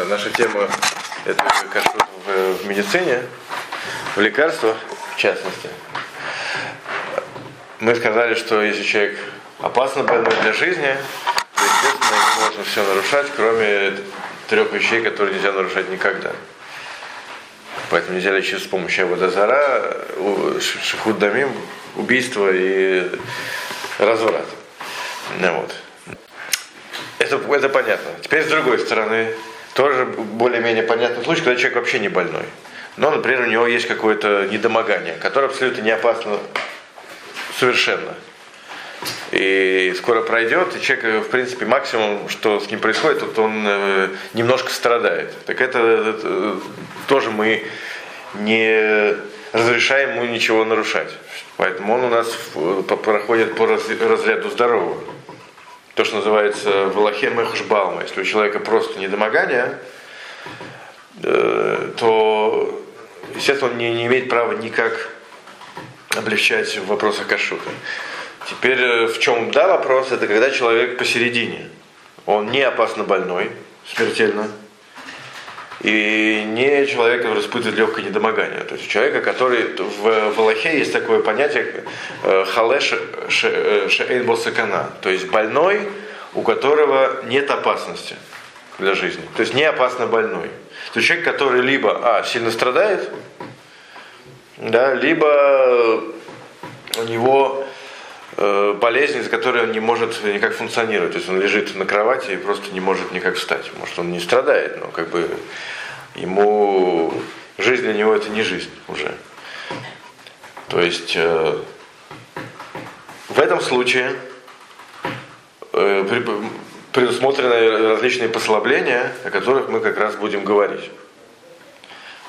Да, наша тема это кашрут в, в медицине, в лекарствах в частности. Мы сказали, что если человек опасно больной для жизни, то, естественно, ему можно все нарушать, кроме трех вещей, которые нельзя нарушать никогда. Поэтому нельзя лечить с помощью Аводозара, Шихуд Дамим, убийство и разврат. Ну, вот. Это, это понятно. Теперь с другой стороны, тоже более-менее понятный случай, когда человек вообще не больной. Но, например, у него есть какое-то недомогание, которое абсолютно не опасно совершенно. И скоро пройдет, и человек, в принципе, максимум, что с ним происходит, вот он э, немножко страдает. Так это, это тоже мы не разрешаем ему ничего нарушать. Поэтому он у нас проходит по разряду здорового то, что называется Валахем Эхшбалма. Если у человека просто недомогание, э, то, естественно, он не, не имеет права никак облегчать в вопросах кашута. Теперь э, в чем да вопрос, это когда человек посередине. Он не опасно больной, смертельно, и не человека испытывает легкое недомогание. То есть человека, который в, в Аллахе есть такое понятие э, халеш шеэйн босакана, то есть больной, у которого нет опасности для жизни. То есть не опасно больной. То есть человек, который либо а, сильно страдает, да, либо у него э, болезнь, из-за которой он не может никак функционировать. То есть он лежит на кровати и просто не может никак встать. Может, он не страдает, но как бы ему жизнь для него это не жизнь уже. То есть э, в этом случае э, предусмотрены различные послабления, о которых мы как раз будем говорить.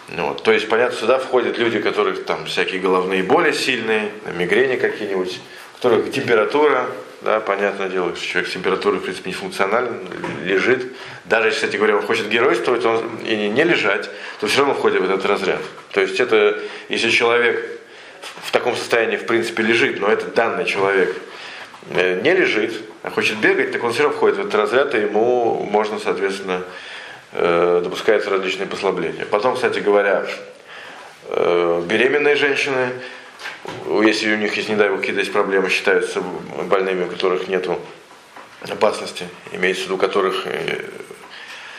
Ну вот. То есть, понятно, сюда входят люди, у которых там всякие головные боли сильные, мигрени какие-нибудь, которых температура, да, понятное дело, что человек с температурой, в принципе, не функционален, лежит. Даже если, кстати говоря, он хочет геройствовать он, и не лежать, то все равно входит в этот разряд. То есть это, если человек в таком состоянии, в принципе, лежит, но это данный человек э, не лежит, а хочет бегать, так он все равно входит в этот разряд, и ему можно, соответственно, э, допускаются различные послабления. Потом, кстати говоря, э, беременные женщины, если у них есть, не дай бог, какие-то есть проблемы, считаются больными, у которых нет опасности, имеется в виду, у которых, э,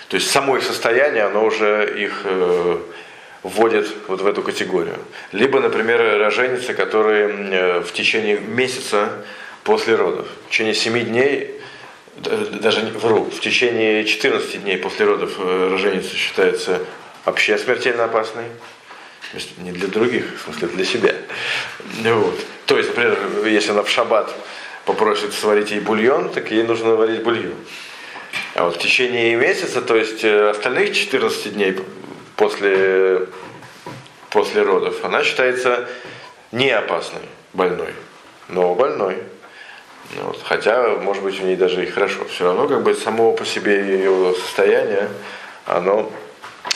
то есть само их состояние, оно уже их э, вводит вот в эту категорию. Либо, например, роженицы, которые э, в течение месяца после родов, в течение 7 дней, даже вру, в течение 14 дней после родов роженица считается вообще смертельно опасной, не для других, в смысле для себя. Вот. То есть, например, если она в шаббат попросит сварить ей бульон, так ей нужно варить бульон. А вот в течение месяца, то есть э, остальных 14 дней после, после родов, она считается не опасной, больной, но больной. Вот. Хотя, может быть, у нее даже и хорошо. Все равно, как бы, само по себе ее состояние, оно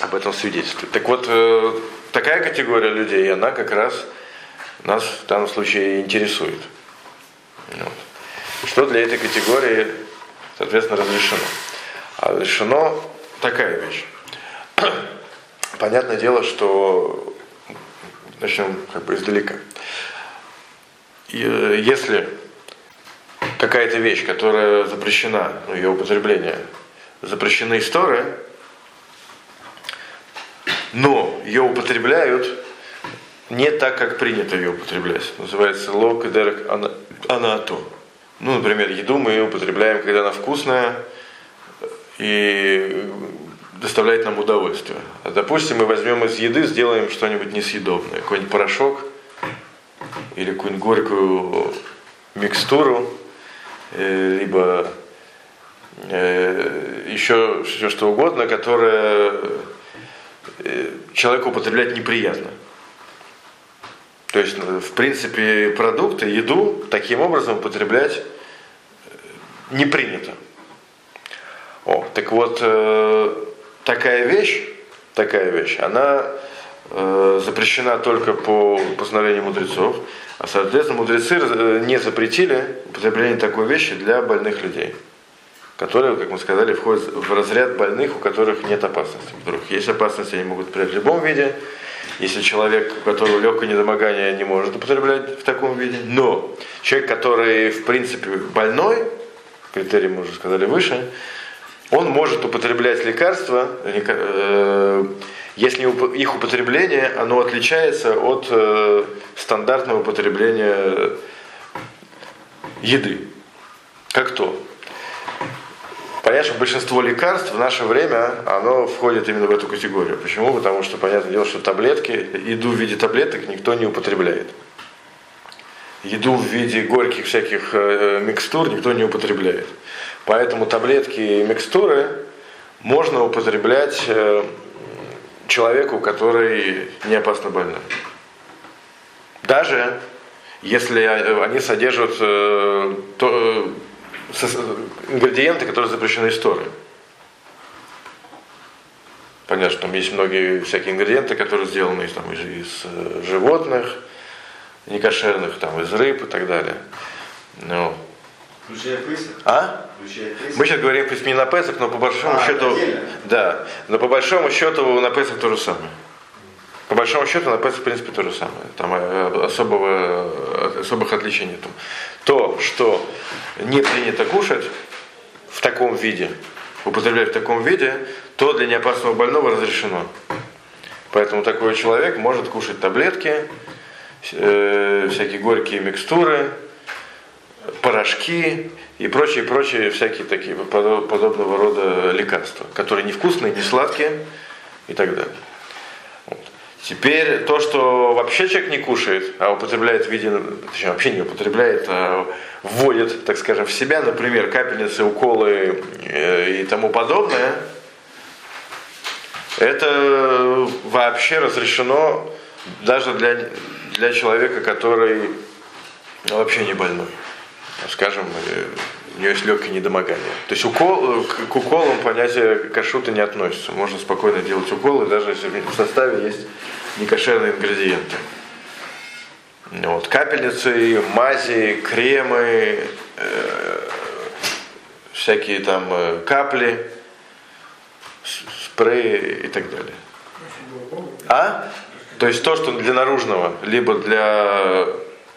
об этом свидетельствует. Так вот, э, такая категория людей, она как раз нас в данном случае интересует. Вот. Что для этой категории, соответственно, разрешено? А разрешено такая вещь. Понятное дело, что начнем как бы издалека. И, если какая-то вещь, которая запрещена, ну, ее употребление, запрещены истории, но ее употребляют не так, как принято ее употреблять. Называется лок дерек анато. Ну, например, еду мы употребляем, когда она вкусная и доставляет нам удовольствие. А допустим, мы возьмем из еды, сделаем что-нибудь несъедобное, какой-нибудь порошок или какую-нибудь горькую микстуру, э, либо э, еще все что угодно, которое человеку употреблять неприятно. То есть, в принципе, продукты, еду таким образом употреблять э, не принято. О, так вот, э, такая вещь, такая вещь, она э, запрещена только по постановлению мудрецов, а, соответственно, мудрецы э, не запретили употребление такой вещи для больных людей. Которые, как мы сказали, входят в разряд больных, у которых нет опасности. Вдруг есть опасность, они могут при любом виде. Если человек, у которого легкое недомогание, не может употреблять в таком виде. Но человек, который, в принципе, больной, критерий мы уже сказали выше, он может употреблять лекарства, э, если их употребление, оно отличается от э, стандартного употребления еды. Как то? Что большинство лекарств в наше время, оно входит именно в эту категорию. Почему? Потому что, понятное дело, что таблетки, еду в виде таблеток никто не употребляет. Еду в виде горьких всяких э, микстур никто не употребляет. Поэтому таблетки и микстуры можно употреблять э, человеку, который не опасно больной. Даже если они содержат э, то, ингредиенты, которые запрещены историей. Понятно, что там есть многие всякие ингредиенты, которые сделаны из, там, из, из э, животных, некошерных, там, из рыб и так далее. Ну. Включая Песах? А? Включая Песах? Мы сейчас говорим не на Песах, но по большому а, счету. Да. Но по большому счету на Песах то же самое. По большому счету на Песах, в принципе, то же самое. Там э, особого, особых отличий нет. То, что не принято кушать в таком виде, употреблять в таком виде, то для неопасного больного разрешено. Поэтому такой человек может кушать таблетки, э, всякие горькие микстуры, порошки и прочие, прочие всякие такие подобного рода лекарства, которые невкусные, не сладкие и так далее. Теперь то, что вообще человек не кушает, а употребляет в виде, точнее вообще не употребляет, а вводит, так скажем, в себя, например, капельницы, уколы э, и тому подобное, это вообще разрешено даже для, для человека, который вообще не больной. Скажем, э, у него есть легкое недомогание. То есть укол, к уколам понятие кашута не относится. Можно спокойно делать уколы, даже если в составе есть некошерные ингредиенты. Вот, капельницы, мази, кремы, э, всякие там э, капли, спреи и так далее. А? То есть то, что для наружного, либо для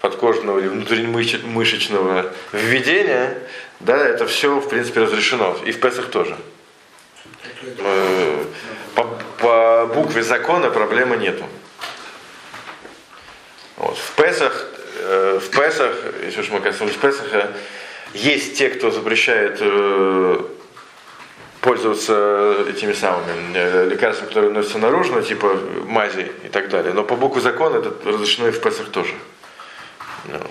подкожного или внутреннемышечного введения, да, это все, в принципе, разрешено. И в Песах тоже. Э, по, по букве закона проблемы нету. Вот. В Песах, э, в Песах, если уж мы коснулись Песаха, есть те, кто запрещает э, пользоваться этими самыми лекарствами, которые носятся наружно, типа мази и так далее. Но по букву закона это разрешено и в Песах тоже. No.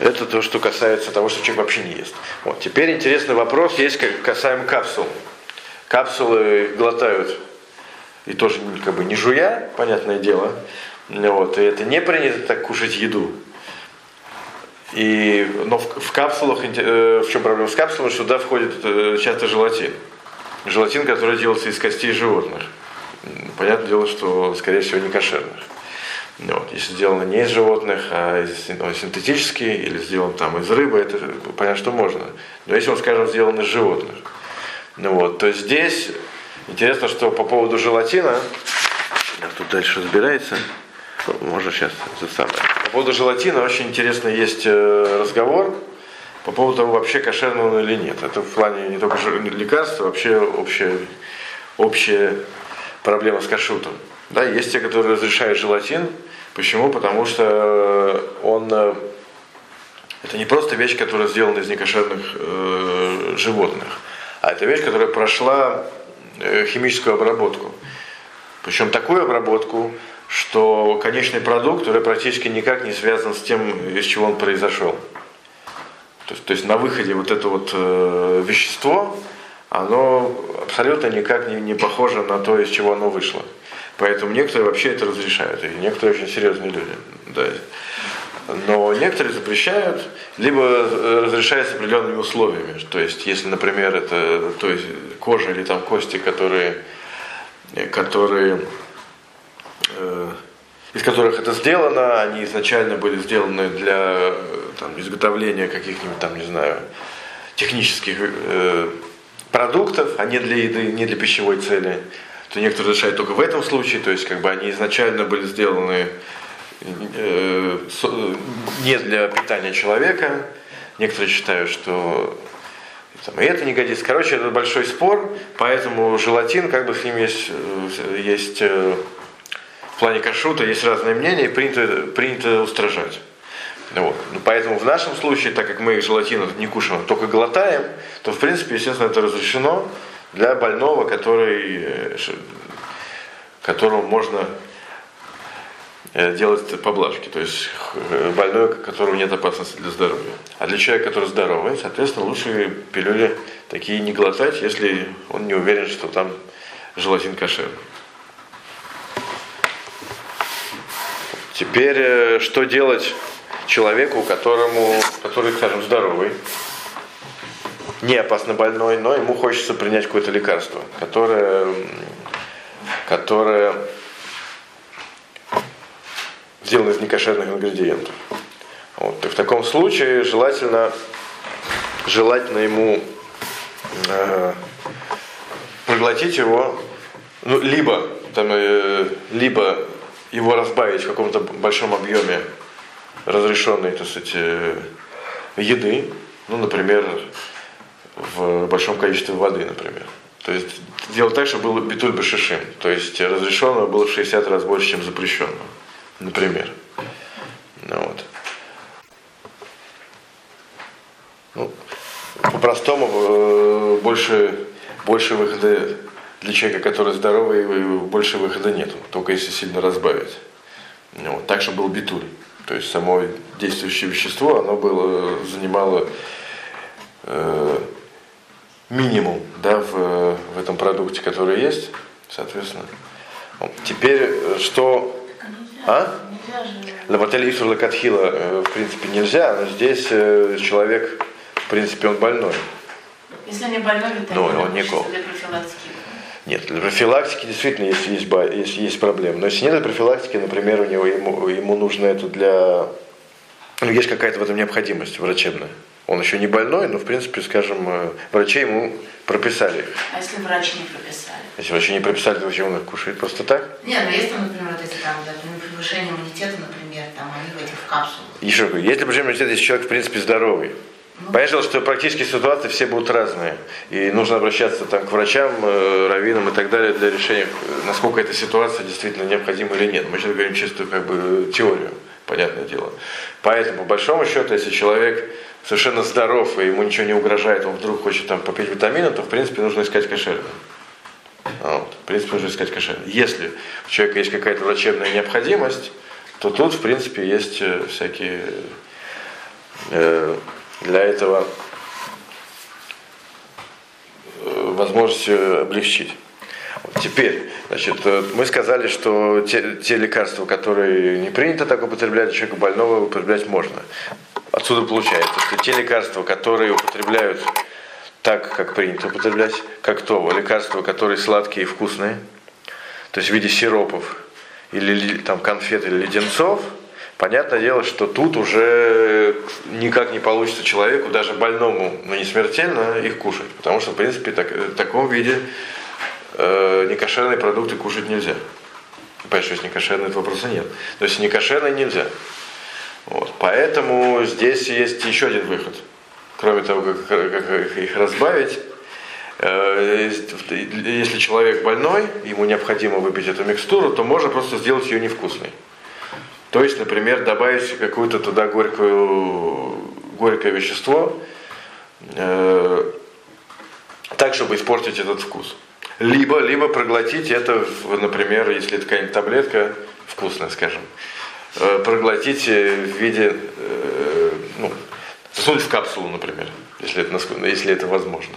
Это то, что касается того, что человек вообще не ест. Вот. Теперь интересный вопрос есть касаемо капсул. Капсулы глотают и тоже как бы не жуя, понятное дело. Вот. И это не принято так кушать еду. И, но в, в капсулах, э, в чем проблема с капсулами, что туда входит э, часто желатин. Желатин, который делается из костей животных. Понятное дело, что, скорее всего, не кошерных. Вот. Если сделано не из животных, а из, ну, синтетический или сделан там из рыбы, это понятно, что можно. Но если он, скажем, сделан из животных. Ну вот, то здесь интересно, что по поводу желатина, тут дальше разбирается, можно сейчас это самое. По поводу желатина очень интересно есть э, разговор по поводу того, вообще кошерный он или нет. Это в плане не только лекарства, вообще общая, общая проблема с кашрутом. Да, есть те, которые разрешают желатин, Почему? Потому что он э, это не просто вещь, которая сделана из некошерных э, животных, а это вещь, которая прошла э, химическую обработку. Причем такую обработку, что конечный продукт уже практически никак не связан с тем, из чего он произошел. То есть, то есть на выходе вот это вот э, вещество, оно абсолютно никак не, не похоже на то, из чего оно вышло. Поэтому некоторые вообще это разрешают, и некоторые очень серьезные люди. Да. Но некоторые запрещают, либо э, разрешают с определенными условиями. То есть, если, например, это то есть, кожа или там кости, которые, которые э, из которых это сделано, они изначально были сделаны для там, изготовления каких-нибудь там, не знаю, технических э, продуктов, а не для еды, не для пищевой цели, то некоторые разрешают только в этом случае, то есть как бы они изначально были сделаны э, не для питания человека, некоторые считают, что там, и это не годится. Короче, это большой спор, поэтому желатин, как бы с ним есть, э, есть э, в плане кашрута есть разные мнения, и принято, принято устражать. Вот. Ну, поэтому в нашем случае, так как мы желатин не кушаем, только глотаем, то в принципе, естественно, это разрешено для больного, который, э, которому можно Э, делать поблажки, то есть э, больной, у которого нет опасности для здоровья. А для человека, который здоровый, соответственно, лучше пилюли такие не глотать, если он не уверен, что там желатин кошер. Теперь, что делать человеку, которому, который, скажем, здоровый, не опасно больной, но ему хочется принять какое-то лекарство, которое, которое сделан из некошерных ингредиентов. Вот. И в таком случае желательно, желательно ему э, проглотить его, ну, либо, там, э, либо его разбавить в каком-то большом объеме разрешенной, так сказать, э, еды, ну, например, в большом количестве воды, например. То есть делать так, чтобы был битуль башишим. То есть разрешенного было в 60 раз больше, чем запрещенного например. Ну, вот. Ну, по-простому э, больше, больше выхода для человека, который здоровый, больше выхода нету, только если сильно разбавить. Ну, вот. Так, чтобы был битуль. То есть само действующее вещество, оно было, занимало э, минимум да, в, в этом продукте, который есть, соответственно. Теперь, что а? Лаватель Исур Лакатхила, э, в принципе, нельзя, но здесь э, человек, в принципе, он больной. Если не больной, то ну, он не кол. для профилактики. Нет, для профилактики действительно есть, есть, есть, есть проблемы. Но если нет для профилактики, например, у него ему, ему нужно это для. Ну, есть какая-то в этом необходимость врачебная. Он еще не больной, но, в принципе, скажем, э, врачи ему прописали. А если врач не прописали? Если врачи не прописали, то зачем он их кушает просто так? Нет, ну если, например, вот эти там, да, повышение иммунитета, например, там они в этих капсулах. Еще говорю, если повышение иммунитета, если человек, в принципе, здоровый, ну, Понятно, что практически ситуации все будут разные. И нужно обращаться там, к врачам, э, раввинам и так далее для решения, насколько эта ситуация действительно необходима или нет. Мы сейчас говорим чистую как бы, теорию, понятное дело. Поэтому, по большому счету, если человек совершенно здоров и ему ничего не угрожает, он вдруг хочет там попить витамины, то в принципе нужно искать кошерное. Вот. В принципе, нужно искать кошерное. Если у человека есть какая-то врачебная необходимость, то тут, в принципе, есть э, всякие э, для этого э, возможности облегчить. Теперь, значит, э, мы сказали, что те, те лекарства, которые не принято так употреблять, человеку больного употреблять можно. Отсюда получается, что те лекарства, которые употребляют так, как принято употреблять, как то, лекарства, которые сладкие и вкусные, то есть в виде сиропов или там конфет или леденцов, понятное дело, что тут уже никак не получится человеку, даже больному, но не смертельно, их кушать. Потому что, в принципе, так, в таком виде э, некошерные продукты кушать нельзя. Понятно, что если некошерные, этого вопроса нет. То есть некошерные нельзя. Вот. Поэтому здесь есть еще один выход. Кроме того, как, как их разбавить, э, если человек больной, ему необходимо выпить эту микстуру, то можно просто сделать ее невкусной. То есть, например, добавить какое-то туда горькую, горькое вещество, э, так, чтобы испортить этот вкус. Либо, либо проглотить это, например, если это какая-нибудь таблетка вкусная, скажем, Э, проглотить в виде, э, ну, засунуть в капсулу, например, если это, если это возможно.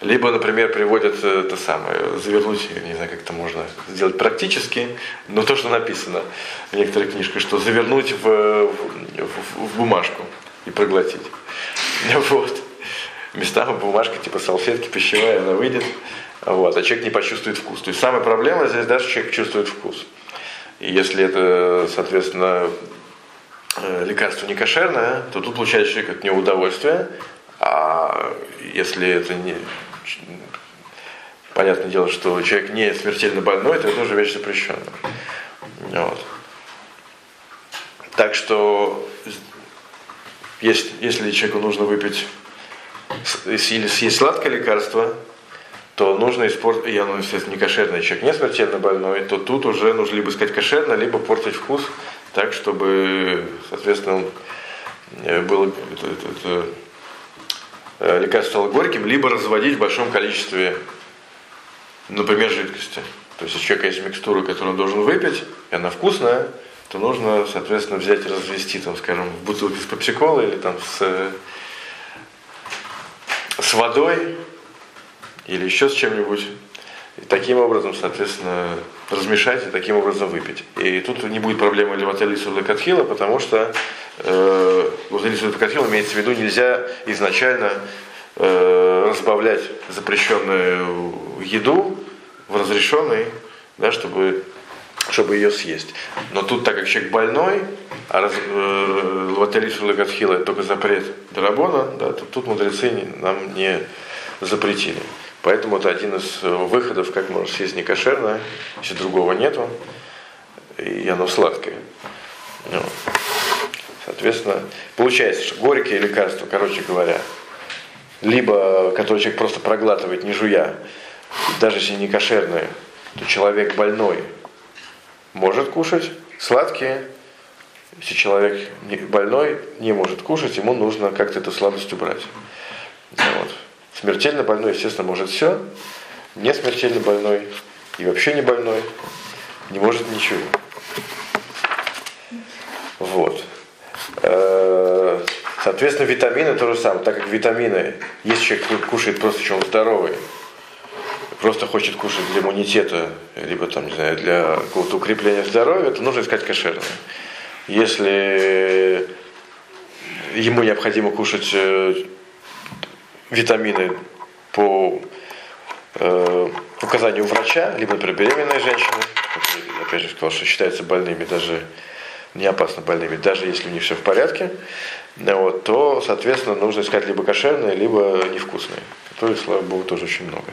Либо, например, приводят э, это самое, завернуть, не знаю, как это можно сделать практически, но то, что написано в некоторых книжках, что завернуть в, в, в бумажку и проглотить. Вот. Местами бумажка типа салфетки пищевая, она выйдет, вот, а человек не почувствует вкус. То есть самая проблема здесь даже человек чувствует вкус. И если это, соответственно, э, лекарство не кошерное, то тут получает человек от него удовольствие, а если это не... Понятное дело, что человек не смертельно больной, то это уже вещь запрещенная. Вот. Так что если человеку нужно выпить или съесть сладкое лекарство, то нужно испортить, и оно, естественно, не кошерное, человек не смертельно больной, то тут уже нужно либо сказать кошерно, либо портить вкус так, чтобы, соответственно, э, было это, это, э, лекарство стало горьким, либо разводить в большом количестве, например, жидкости. То есть, если у человека есть микстура, которую он должен выпить, и она вкусная, то нужно, соответственно, взять и развести, там, скажем, в бутылке с попсиколой или там с, с водой, или еще с чем-нибудь. И таким образом, соответственно, размешать и таким образом выпить. И тут не будет проблемы левотелису лекатхила, потому что э, левотелису лекатхила имеется в виду, нельзя изначально э, разбавлять запрещенную еду в разрешенной, да, чтобы, чтобы ее съесть. Но тут, так как человек больной, а раз, э, левотелису лекатхила это только запрет Дарабона, да, то тут мудрецы нам не запретили. Поэтому это один из э, выходов, как можно съесть некошерное, если другого нету, и оно сладкое. Ну, соответственно, получается, что горькие лекарства, короче говоря, либо которые человек просто проглатывает, не жуя, даже если не кошерные, то человек больной может кушать, сладкие, если человек больной не может кушать, ему нужно как-то эту сладость убрать. Вот. Смертельно больной, естественно, может все. Не смертельно больной и вообще не больной не может ничего. Вот. Э, соответственно, витамины то же самое. Так как витамины, если человек кушает просто, он здоровый, просто хочет кушать для иммунитета, либо там, не знаю, для какого-то укрепления здоровья, то нужно искать кошерное. Если ему необходимо кушать э, витамины по э, указанию врача, либо, например, беременная женщина, которые, опять же, сказал, что считаются больными, даже не опасно больными, даже если у них все в порядке, вот, то, соответственно, нужно искать либо кошерные, либо невкусные, которые, слава богу, тоже очень много.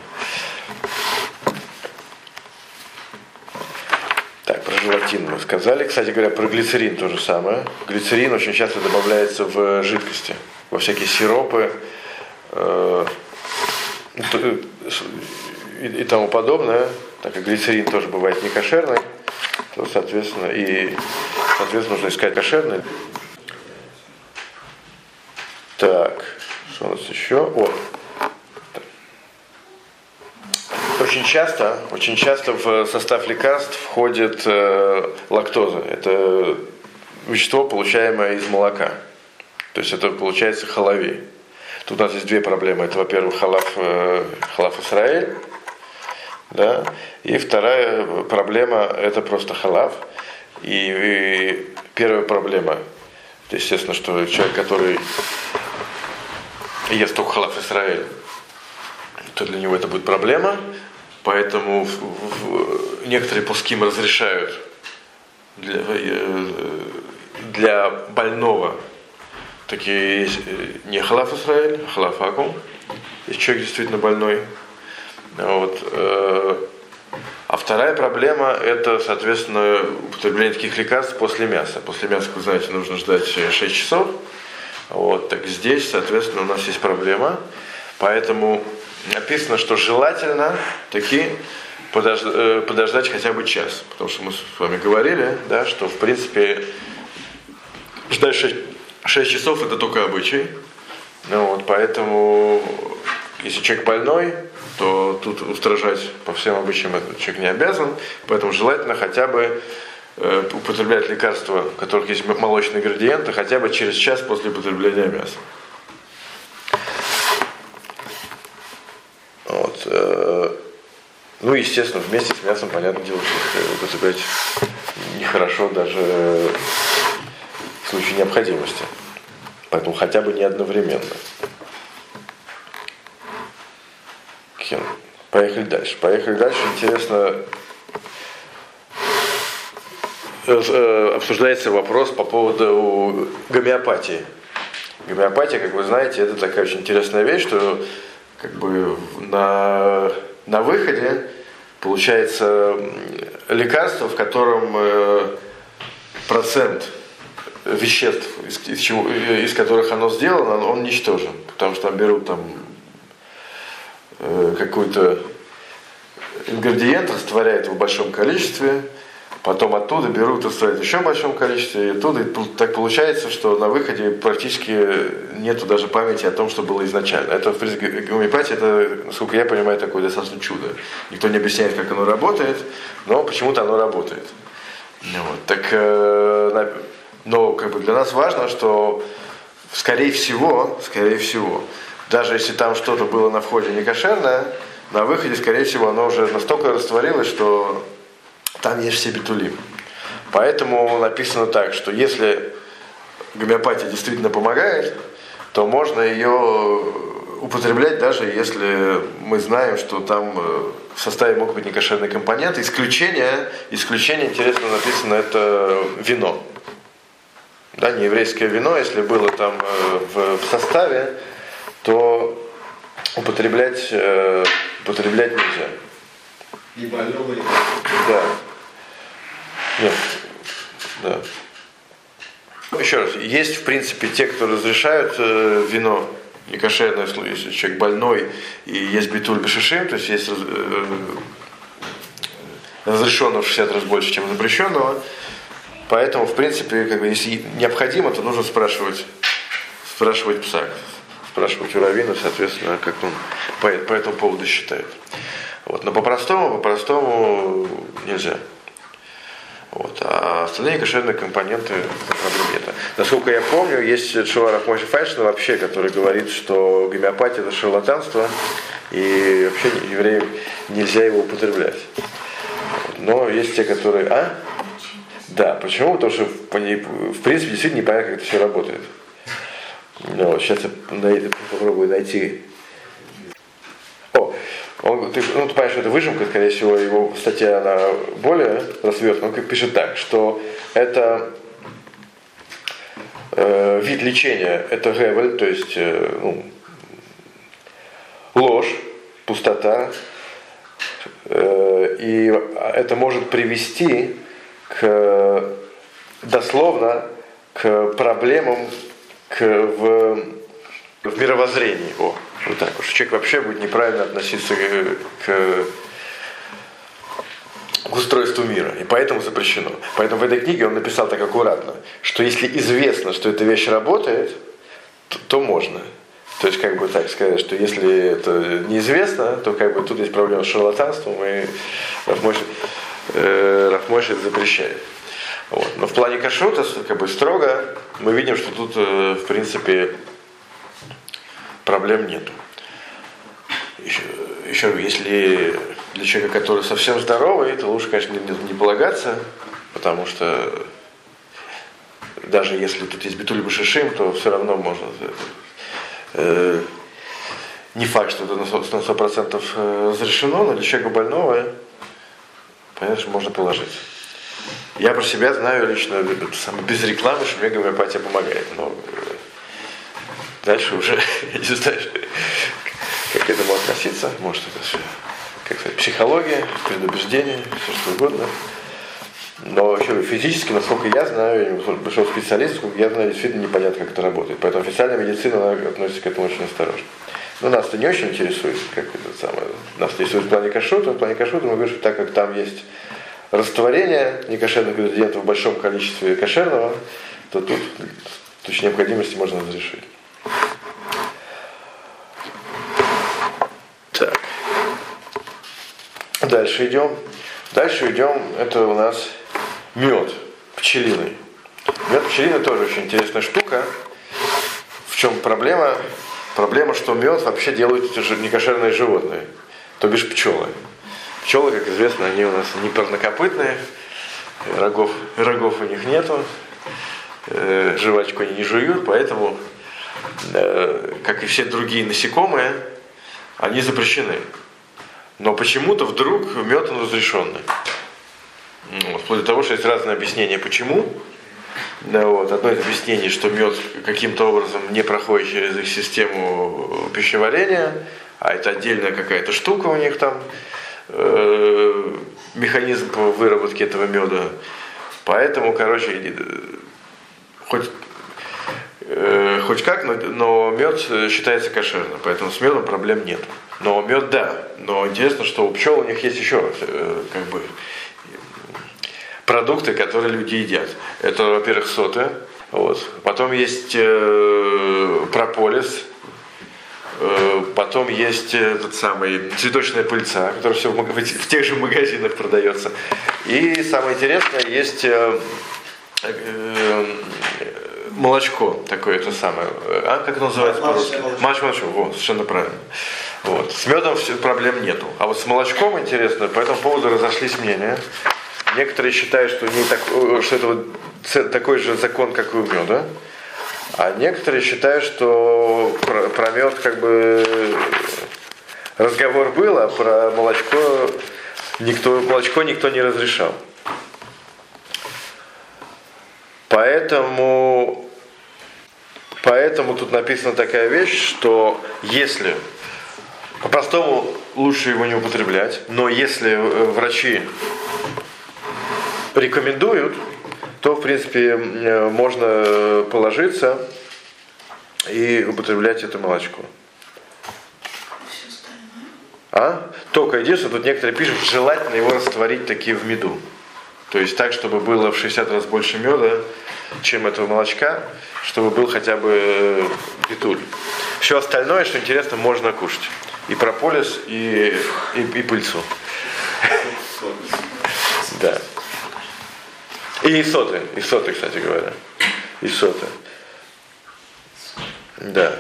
Так, про желатин мы сказали. Кстати говоря, про глицерин то же самое. Глицерин очень часто добавляется в жидкости, во всякие сиропы, и, и тому подобное, так как глицерин тоже бывает не кошерный, то, соответственно, и, соответственно, нужно искать кошерный. Так, что у нас еще? О, очень часто, очень часто в состав лекарств входит э, лактоза. Это вещество, получаемое из молока. То есть это получается халави. Тут у нас есть две проблемы. Это, во-первых, халаф, э, халаф Исраэль, да, и вторая проблема – это просто халаф. И, и первая проблема, естественно, что человек, который ест только халаф Исраэль, то для него это будет проблема. Поэтому в, в, некоторые пуским разрешают для, э, для больного такие есть э, не халаф Исраэль, а халаф Акум, если человек действительно больной. Вот. Э, а вторая проблема – это, соответственно, употребление таких лекарств после мяса. После мяса, вы знаете, нужно ждать 6 часов. Вот. Так здесь, соответственно, у нас есть проблема. Поэтому написано, что желательно таки подождать, э, подождать хотя бы час. Потому что мы с вами говорили, да, что, в принципе, ждать 6 6 часов это только обычай. Ну, вот, поэтому, если человек больной, то тут устражать по всем обычаям этот человек не обязан. Поэтому желательно хотя бы э, употреблять лекарства, в которых есть молочные ингредиенты, хотя бы через час после употребления мяса. Вот, э, ну, естественно, вместе с мясом, понятное дело, что употреблять нехорошо даже случае необходимости. Поэтому хотя бы не одновременно. Поехали дальше. Поехали дальше. Интересно, э, обсуждается вопрос по поводу гомеопатии. Гомеопатия, как вы знаете, это такая очень интересная вещь, что как бы на, на выходе получается лекарство, в котором э, процент веществ, из, из, чего, из которых оно сделано, он ничтожен. Потому что там берут там э, какой-то ингредиент, растворяют в большом количестве, потом оттуда берут растворяют еще в большом количестве, и оттуда и так получается, что на выходе практически нету даже памяти о том, что было изначально. Это, в принципе, гомеопатия, это, насколько я понимаю, такое достаточно чудо. Никто не объясняет, как оно работает, но почему-то оно работает. Ну вот. Так, э, но как бы для нас важно, что скорее всего, скорее всего, даже если там что-то было на входе не кошерное, на выходе, скорее всего, оно уже настолько растворилось, что там есть все битулим. Поэтому написано так, что если гомеопатия действительно помогает, то можно ее употреблять даже если мы знаем, что там э, в составе могут быть некошерные компоненты. Исключение, исключение, интересно написано, это вино. Да, не еврейское вино, если было там э, в, в составе, то употреблять, э, употреблять нельзя. И больного Да. Нет. Да. Еще раз, есть в принципе те, кто разрешают э, вино некошерное, если человек больной и есть битуль бешишим, то есть есть э, разрешенного в 60 раз больше, чем запрещенного. Поэтому, в принципе, как бы, если необходимо, то нужно спрашивать, спрашивать пса, спрашивать у Равина, соответственно, как он по, по этому поводу считает. Вот. Но по-простому, по-простому нельзя. Вот. А остальные кошерные компоненты проблем нет. Насколько я помню, есть Шуваров Мойши Файшин вообще, который говорит, что гомеопатия это шарлатанство, и вообще евреям нельзя его употреблять. Но есть те, которые... А? Да, почему? Потому что в принципе действительно непонятно, как это все работает. Ну, сейчас я попробую найти он, ты, ну, ты понимаешь, что это выжимка, скорее всего, его статья, она более развернута. Он как пишет так, что это э, вид лечения, это гевель, то есть э, ну, ложь, пустота, э, и это может привести к, дословно к проблемам к, в, в мировоззрении. О, вот так уж. Человек вообще будет неправильно относиться к, к, к устройству мира. И поэтому запрещено. Поэтому в этой книге он написал так аккуратно, что если известно, что эта вещь работает, то, то можно. То есть, как бы так сказать, что если это неизвестно, то как бы тут есть проблема с шарлатанством, и Рафмойш, э, Рафмойш это запрещает. Вот. Но в плане кашрута, как бы строго, мы видим, что тут, э, в принципе, проблем нету. Еще, еще если для человека, который совсем здоровый, то лучше, конечно, не, не полагаться, потому что даже если тут есть битуль башишим, то все равно можно э, не факт, что это на 100%, на 100% э, разрешено, но для человека больного, понятно, что можно положить. Я про себя знаю лично без рекламы, что мне гомеопатия помогает. Но э, Дальше уже, я не знаю, как к этому относиться. Может, это все, как сказать, психология, предубеждение, все что угодно. Но еще физически, насколько я знаю, большой специалист, насколько я знаю, действительно непонятно, как это работает. Поэтому официальная медицина относится к этому очень осторожно. Но нас это не очень интересует, как это самое. Нас интересует в плане кашрута. В плане кашрута мы говорим, что так как там есть растворение некошерных ингредиентов в большом количестве кошерного, то тут случае необходимости можно разрешить. Так. Дальше идем. Дальше идем. Это у нас мед пчелиный. Мед пчелиный тоже очень интересная штука. В чем проблема? Проблема, что мед вообще делают некошерные животные, то бишь пчелы. Пчелы, как известно, они у нас не парнокопытные, рогов, рогов у них нету, э, жвачку они не жуют, поэтому как и все другие насекомые, они запрещены. Но почему-то вдруг мед он разрешенный. Ну, вплоть до того, что есть разные объяснения, почему. Да, вот. Одно из объяснений, что мед каким-то образом не проходит через их систему пищеварения, а это отдельная какая-то штука у них там, э, механизм по выработке этого меда. Поэтому, короче, хоть, э, хоть как, но, но мед считается кошерным, поэтому с медом проблем нет. Но мед да. Но интересно, что у пчел у них есть еще э, как бы продукты, которые люди едят. Это, во-первых, соты. Вот. Потом есть э, прополис. Э, потом есть этот самый цветочная пыльца, которая все в, в, тех же магазинах продается. И самое интересное, есть э, э, молочко такое это самое. А как это называется по-русски? Матч молочко. Вот, совершенно правильно. Вот. С медом проблем нету. А вот с молочком интересно, по этому поводу разошлись мнения. Некоторые считают, что, не так, э, что это вот такой же закон, как и у меда. А некоторые считают, что про, про мед как бы разговор был, а про молочко никто, молочко никто не разрешал. Поэтому, поэтому тут написана такая вещь, что если по-простому лучше его не употреблять, но если э, врачи рекомендуют, то, в принципе, э, можно положиться и употреблять это молочко. А? Только единственное, тут некоторые пишут, желательно его растворить такие в меду. То есть так, чтобы было в 60 раз больше меда, чем этого молочка, чтобы был хотя бы битуль. Все остальное, что интересно, можно кушать. И прополис, и, и, и пыльцу. Да. И соты, и соты, кстати говоря. И соты. Да.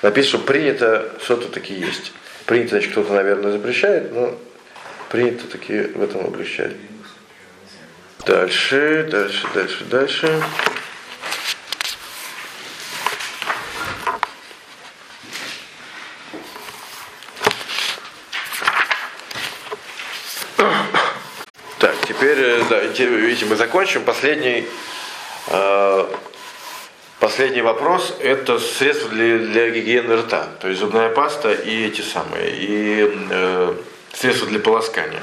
Написано, что принято, соты такие есть. Принято, значит, кто-то, наверное, запрещает, но принято такие в этом облегчать. Дальше, дальше, дальше, дальше. теперь, э, да, видите, мы закончим. Последний, э, последний вопрос – это средства для, для гигиены рта. То есть зубная паста и эти самые, и э, средства для полоскания.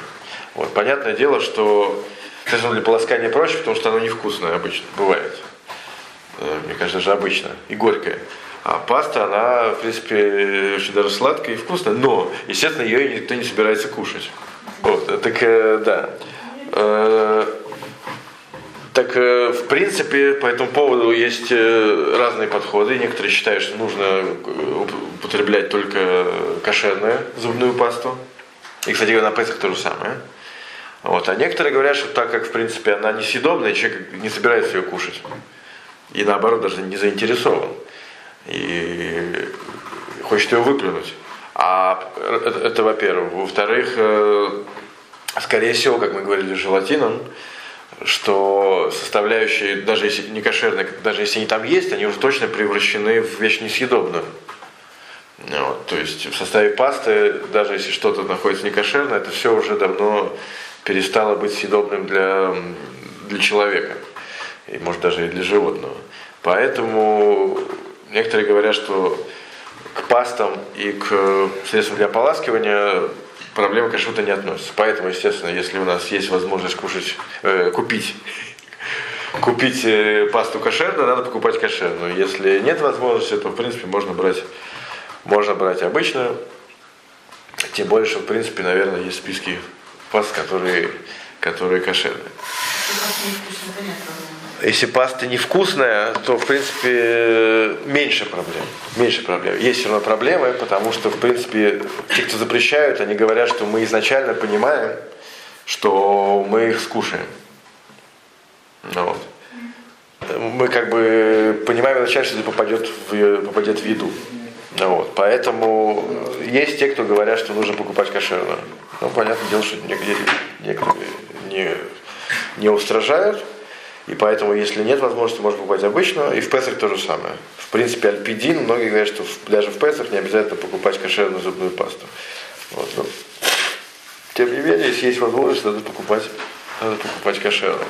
Вот. Понятное дело, что средство для полоскания проще, потому что оно невкусное обычно, бывает. Э, мне кажется, даже обычно. И горькое. А паста, она, в принципе, очень даже сладкая и вкусная, но, естественно, ее никто не собирается кушать. Вот, так, э, да. Э, так, э, в принципе, по этому поводу есть э, разные подходы. Некоторые считают, что нужно употреблять только кошерную зубную пасту. И, кстати, на Песах то же самое. Вот. А некоторые говорят, что так как, в принципе, она несъедобная, человек не собирается ее кушать. И наоборот, даже не заинтересован. И хочет ее выплюнуть. А это, это во-первых. Во-вторых, скорее всего, как мы говорили, желатином, что составляющие, даже если не кошерные, даже если они там есть, они уже точно превращены в вещь несъедобную. Вот, то есть в составе пасты, даже если что-то находится не кошерное, это все уже давно перестало быть съедобным для, для человека. И может даже и для животного. Поэтому некоторые говорят, что к пастам и к средствам для ополаскивания проблема кашрута не относится. Поэтому, естественно, если у нас есть возможность кушать, э, купить купить э, пасту кошерную, надо покупать кошерную. Если нет возможности, то в принципе можно брать, можно брать обычную. Тем более, что в принципе, наверное, есть списки паст, которые, которые кошерные. Если паста невкусная, то, в принципе, меньше проблем. Меньше проблем. Есть все равно проблемы, потому что, в принципе, те, кто запрещают, они говорят, что мы изначально понимаем, что мы их скушаем. Ну, вот. Мы как бы понимаем изначально, что это попадет в, попадет в еду. Ну, вот. Поэтому есть те, кто говорят, что нужно покупать кошерную. Ну, понятное дело, что некоторые, некоторые не, не устражают. И поэтому, если нет возможности, можно покупать обычную. И в Песах то же самое. В принципе, альпидин, многие говорят, что даже в Песах не обязательно покупать кошерную зубную пасту. Вот, ну. Тем не менее, если есть возможность, надо покупать, надо покупать кошерное.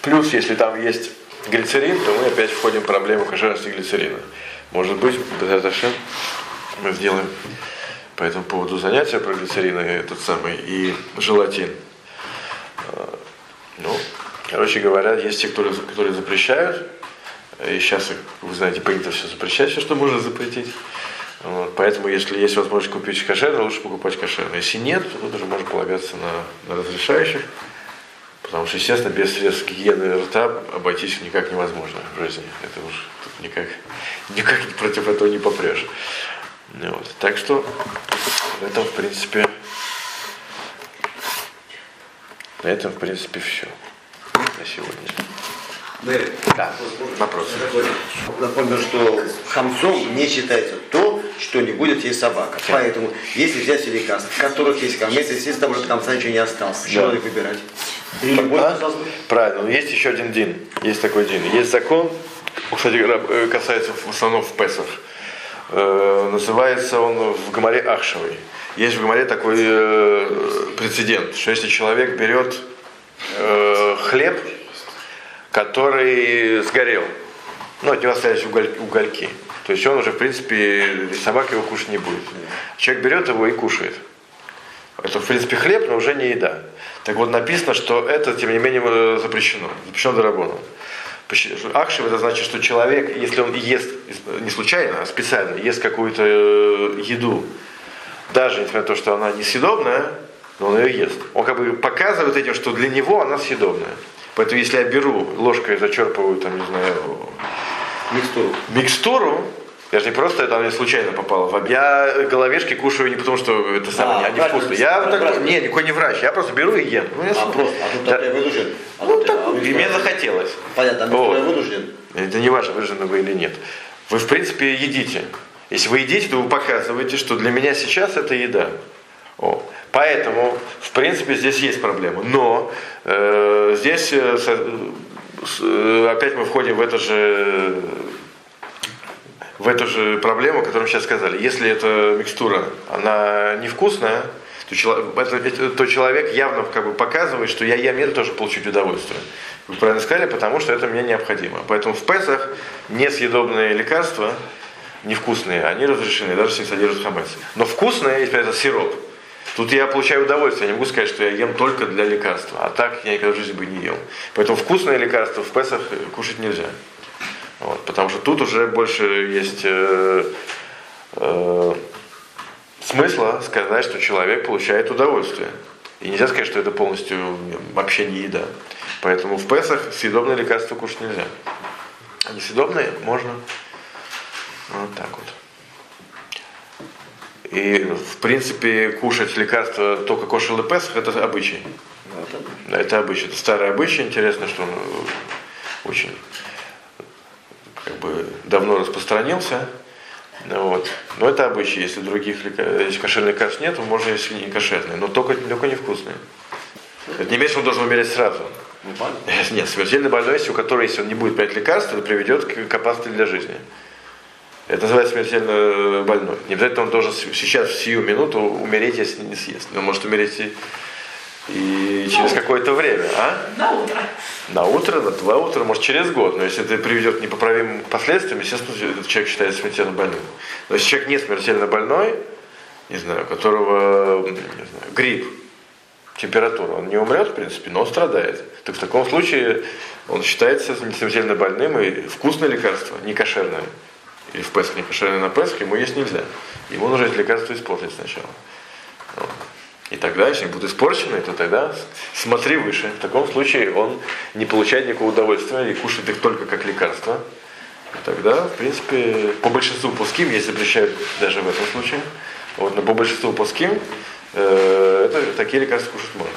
Плюс, если там есть глицерин, то мы опять входим в проблему кошерности глицерина. Может быть, мы сделаем по этому поводу занятия про глицерин и этот самый и желатин. А, ну, короче говоря, есть те, которые, которые запрещают, и сейчас, вы знаете, принято все запрещать, все, что можно запретить. Вот, поэтому, если есть возможность купить кошерное, лучше покупать кошерное. Если нет, то тут уже можно полагаться на, на разрешающих. Потому что, естественно, без средств гигиены рта обойтись никак невозможно в жизни. Это уж тут никак, никак против этого не попрешь. Вот. Так что на этом, в принципе, на этом, в принципе, все на сегодня. Мэр, Да, вопрос. Напомню, что хамцом не считается то, что не будет есть собака. Поэтому, если взять лекарства, в которых есть хамец, естественно, может хамца ничего не осталось. Да. надо выбирать? Или А? остался бы? Правильно, но есть еще один дин. Есть такой дин. Есть закон, кстати, э, касается в основном в Песах. Э, Называется он в Гамаре Ахшевой. Есть в Гамаре такой э, прецедент, что если человек берет э, хлеб, который сгорел, ну, от него остались уголь- угольки, то есть он уже, в принципе, собака его кушать не будет. Человек берет его и кушает. Это, в принципе, хлеб, но уже не еда. Так вот, написано, что это, тем не менее, э, запрещено. Запрещено дарабоном. Ахшев это значит, что человек, если он ест не случайно, а специально, ест какую-то э, еду, даже несмотря на то, что она несъедобная, но он ее ест. Он как бы показывает этим, что для него она съедобная. Поэтому если я беру ложкой зачерпываю, там, не знаю, Микстуру. микстуру, я же не просто это мне случайно попало. в Я головешки кушаю не потому, что это самое, А, они вкусные. Я так, не, никакой не врач, я просто беру и ем. Ну, я А сам- просто, а тут Да. я вынужден. А Ну, так, а мне захотелось. Понятно, а Вот. вынужден. Это не важно, выжжены вы или нет. Вы, в принципе, едите. Если вы едите, то вы показываете, что для меня сейчас это еда. О. Поэтому, в принципе, здесь есть проблема. Но э, здесь э, с- э, опять мы входим в это же в эту же проблему, которую мы сейчас сказали. Если эта микстура, она невкусная, то, чело- это- то человек явно как бы показывает, что я ем это тоже получить удовольствие. Вы правильно сказали, потому что это мне необходимо. Поэтому в Песах несъедобные лекарства, невкусные, они разрешены, даже если содержат хамец. Но вкусные, если это сироп, тут я получаю удовольствие. Я не могу сказать, что я ем только для лекарства. А так я никогда в жизни бы не ел. Поэтому вкусные лекарства в Песах кушать нельзя. Вот, потому что тут уже больше есть э, э, смысла сказать, что человек получает удовольствие. И нельзя сказать, что это полностью вообще не еда. Поэтому в Песах съедобные лекарства кушать нельзя. А несъедобные можно. Вот так вот. И, в принципе, кушать лекарства только кошел и Песах – это обычай. Да, это обычай. Это старый обычай. Интересно, что он очень как бы давно распространился. Ну, Вот. Но это обычай. Если других если кошерных лекарств нет, то можно есть и не кошерные. Но только, только невкусные. Это не что он должен умереть сразу. Ну, понятно. Нет, смертельно больной, если у которого, если он не будет принять лекарства, это приведет к, опасности для жизни. Это называется смертельно больной. Не обязательно он должен сейчас, в сию минуту, умереть, если не съест. Он может умереть и, и через какое-то время. А? На утро. На утро, на два утра, может через год. Но если это приведет к непоправимым последствиям, естественно, этот человек считается смертельно больным. Но если человек не смертельно больной, не знаю, у которого не знаю, грипп, температура, он не умрет, в принципе, но он страдает. Так в таком случае он считается смертельно больным, и вкусное лекарство, не кошерное, или в Песах не кошерное на Песах, ему есть нельзя. Ему нужно это лекарство испортить сначала. Вот. И тогда, если они будут испорчены, то тогда смотри выше. В таком случае он не получает никакого удовольствия и кушает их только как лекарство. Тогда, в принципе, по большинству пуским, если запрещают даже в этом случае, вот, но по большинству пуским, э, это, такие лекарства кушать можно.